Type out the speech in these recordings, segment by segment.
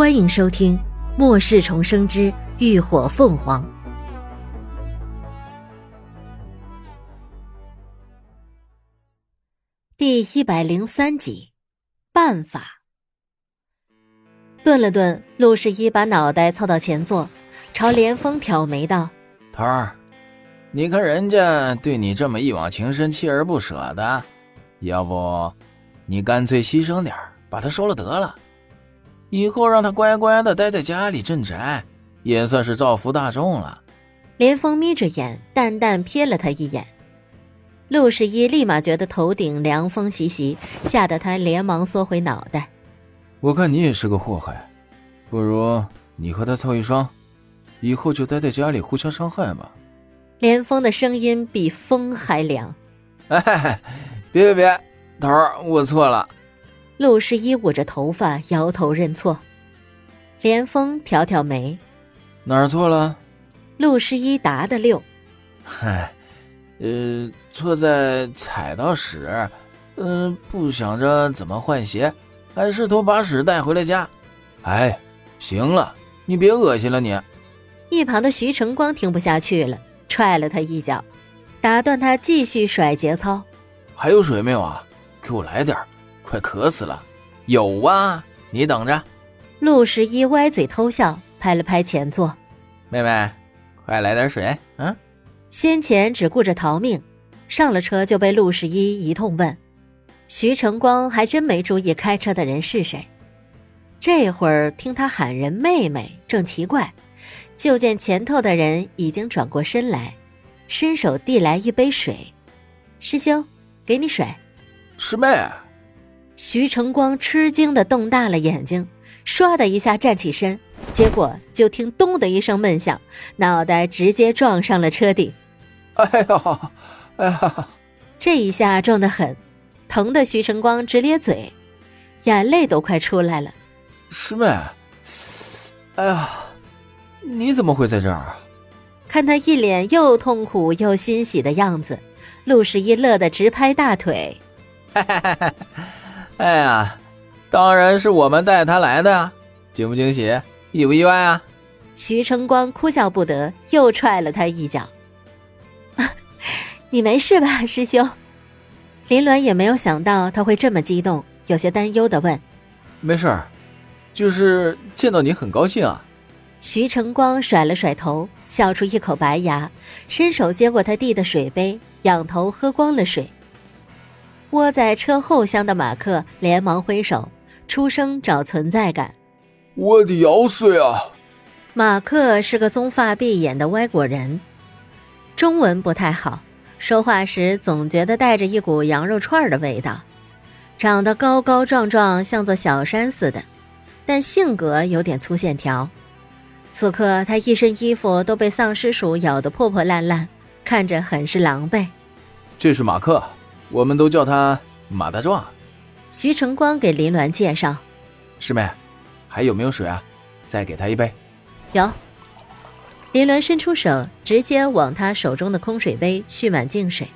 欢迎收听《末世重生之浴火凤凰》第一百零三集。办法。顿了顿，陆十一把脑袋凑到前座，朝连峰挑眉道：“头儿，你看人家对你这么一往情深、锲而不舍的，要不你干脆牺牲点把他收了得了。”以后让他乖乖的待在家里镇宅，也算是造福大众了。连峰眯着眼，淡淡瞥了他一眼。陆十一立马觉得头顶凉风习习，吓得他连忙缩回脑袋。我看你也是个祸害，不如你和他凑一双，以后就待在家里互相伤害吧。连峰的声音比风还凉。哎，别别别，头儿，我错了。陆十一捂着头发，摇头认错。连峰挑挑眉：“哪儿错了？”陆十一答的溜：“嗨，呃，错在踩到屎，嗯，不想着怎么换鞋，还试图把屎带回了家。哎，行了，你别恶心了你。”一旁的徐成光听不下去了，踹了他一脚，打断他继续甩节操。还有水没有啊？给我来点儿。快渴死了，有啊，你等着。陆十一歪嘴偷笑，拍了拍前座，妹妹，快来点水。嗯，先前只顾着逃命，上了车就被陆十一一通问。徐成光还真没注意开车的人是谁，这会儿听他喊人妹妹，正奇怪，就见前头的人已经转过身来，伸手递来一杯水。师兄，给你水。师妹。徐成光吃惊的瞪大了眼睛，唰的一下站起身，结果就听“咚”的一声闷响，脑袋直接撞上了车顶。哎呀，哎呀！这一下撞得很，疼的徐成光直咧嘴，眼泪都快出来了。师妹，哎呀，你怎么会在这儿？看他一脸又痛苦又欣喜的样子，陆十一乐得直拍大腿。哈哈哈哈哎呀，当然是我们带他来的呀，惊不惊喜，意不意外啊？徐成光哭笑不得，又踹了他一脚。你没事吧，师兄？林鸾也没有想到他会这么激动，有些担忧的问：“没事儿，就是见到你很高兴啊。”徐成光甩了甩头，笑出一口白牙，伸手接过他递的水杯，仰头喝光了水。窝在车后厢的马克连忙挥手，出声找存在感。我的腰碎啊！马克是个棕发碧眼的外国人，中文不太好，说话时总觉得带着一股羊肉串的味道。长得高高壮壮，像座小山似的，但性格有点粗线条。此刻他一身衣服都被丧尸鼠咬得破破烂烂，看着很是狼狈。这是马克。我们都叫他马大壮。徐成光给林鸾介绍：“师妹，还有没有水啊？再给他一杯。”有。林鸾伸出手，直接往他手中的空水杯蓄满净水。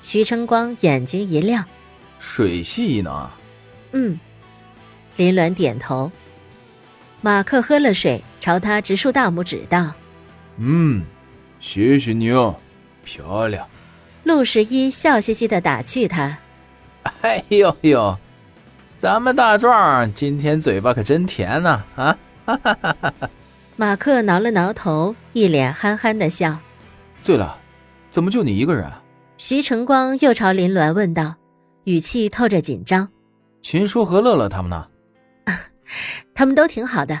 徐成光眼睛一亮：“水系异能。”嗯。林鸾点头。马克喝了水，朝他直竖大拇指道：“嗯，谢谢你哦，漂亮。”陆十一笑嘻嘻的打趣他：“哎呦呦，咱们大壮今天嘴巴可真甜呐！”啊，哈哈哈哈哈！马克挠了挠头，一脸憨憨的笑。对了，怎么就你一个人？徐晨光又朝林鸾问道，语气透着紧张：“秦叔和乐乐他们呢？” 他们都挺好的。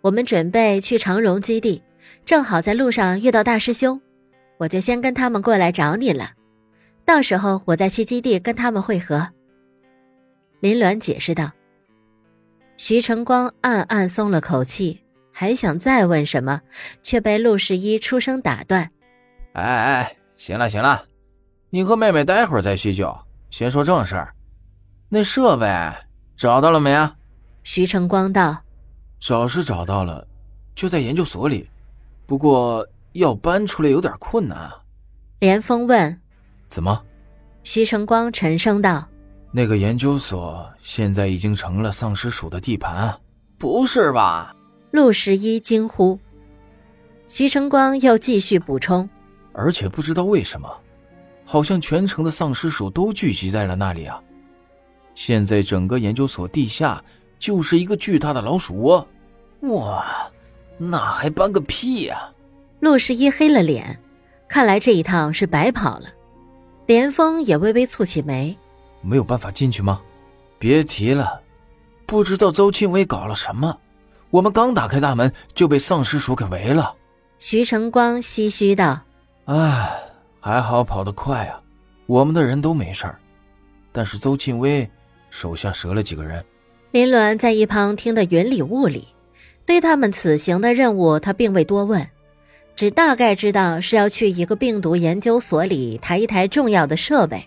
我们准备去长荣基地，正好在路上遇到大师兄，我就先跟他们过来找你了。到时候我再去基地跟他们会合。”林鸾解释道。徐成光暗暗松了口气，还想再问什么，却被陆十一出声打断：“哎哎，行了行了，你和妹妹待会儿再叙旧，先说正事儿。那设备找到了没啊？”徐成光道：“找是找到了，就在研究所里，不过要搬出来有点困难啊。”连峰问。怎么？徐成光沉声道：“那个研究所现在已经成了丧尸鼠的地盘，不是吧？陆十一惊呼。徐成光又继续补充：“而且不知道为什么，好像全城的丧尸鼠都聚集在了那里啊！现在整个研究所地下就是一个巨大的老鼠窝。哇，那还搬个屁呀！”陆十一黑了脸，看来这一趟是白跑了。连峰也微微蹙起眉：“没有办法进去吗？”别提了，不知道邹庆威搞了什么，我们刚打开大门就被丧尸鼠给围了。徐成光唏嘘道：“唉，还好跑得快啊，我们的人都没事儿，但是邹庆威手下折了几个人。”林鸾在一旁听得云里雾里，对他们此行的任务他并未多问，只大概知道是要去一个病毒研究所里抬一抬重要的设备。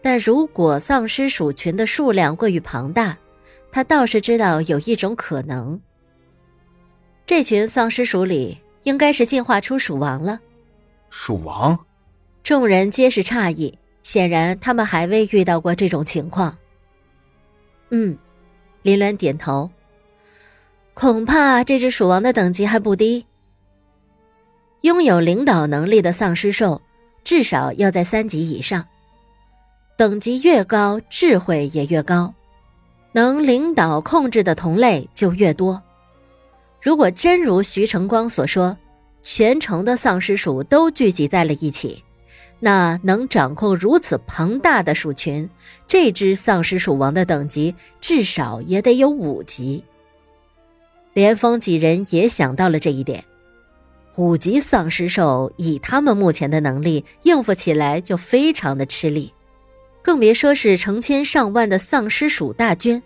但如果丧尸鼠群的数量过于庞大，他倒是知道有一种可能。这群丧尸鼠里应该是进化出鼠王了。鼠王，众人皆是诧异，显然他们还未遇到过这种情况。嗯，林鸾点头。恐怕这只鼠王的等级还不低。拥有领导能力的丧尸兽，至少要在三级以上。等级越高，智慧也越高，能领导控制的同类就越多。如果真如徐成光所说，全城的丧尸鼠都聚集在了一起，那能掌控如此庞大的鼠群，这只丧尸鼠王的等级至少也得有五级。连峰几人也想到了这一点，五级丧尸兽以他们目前的能力应付起来就非常的吃力，更别说是成千上万的丧尸鼠大军，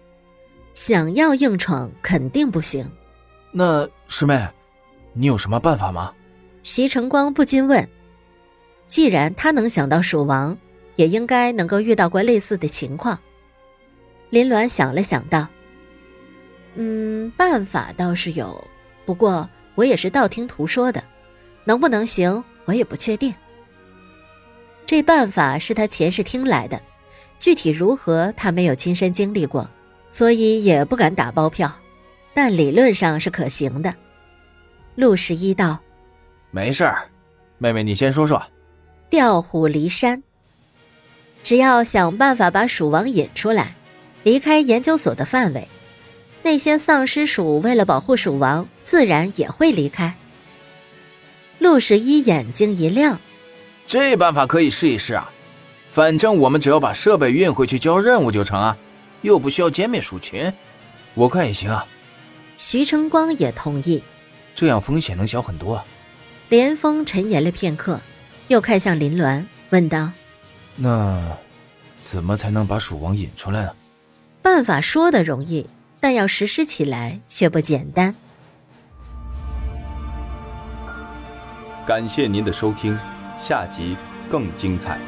想要硬闯肯定不行。那师妹，你有什么办法吗？徐成光不禁问。既然他能想到鼠王，也应该能够遇到过类似的情况。林鸾想了想，道：“嗯，办法倒是有，不过我也是道听途说的，能不能行，我也不确定。这办法是他前世听来的，具体如何，他没有亲身经历过，所以也不敢打包票。”但理论上是可行的。陆十一道：“没事儿，妹妹你先说说。”调虎离山，只要想办法把鼠王引出来，离开研究所的范围，那些丧尸鼠为了保护鼠王，自然也会离开。陆十一眼睛一亮：“这办法可以试一试啊！反正我们只要把设备运回去交任务就成啊，又不需要歼灭鼠群，我看也行啊。”徐成光也同意，这样风险能小很多。连峰沉吟了片刻，又看向林鸾，问道：“那怎么才能把鼠王引出来呢？”办法说的容易，但要实施起来却不简单。感谢您的收听，下集更精彩。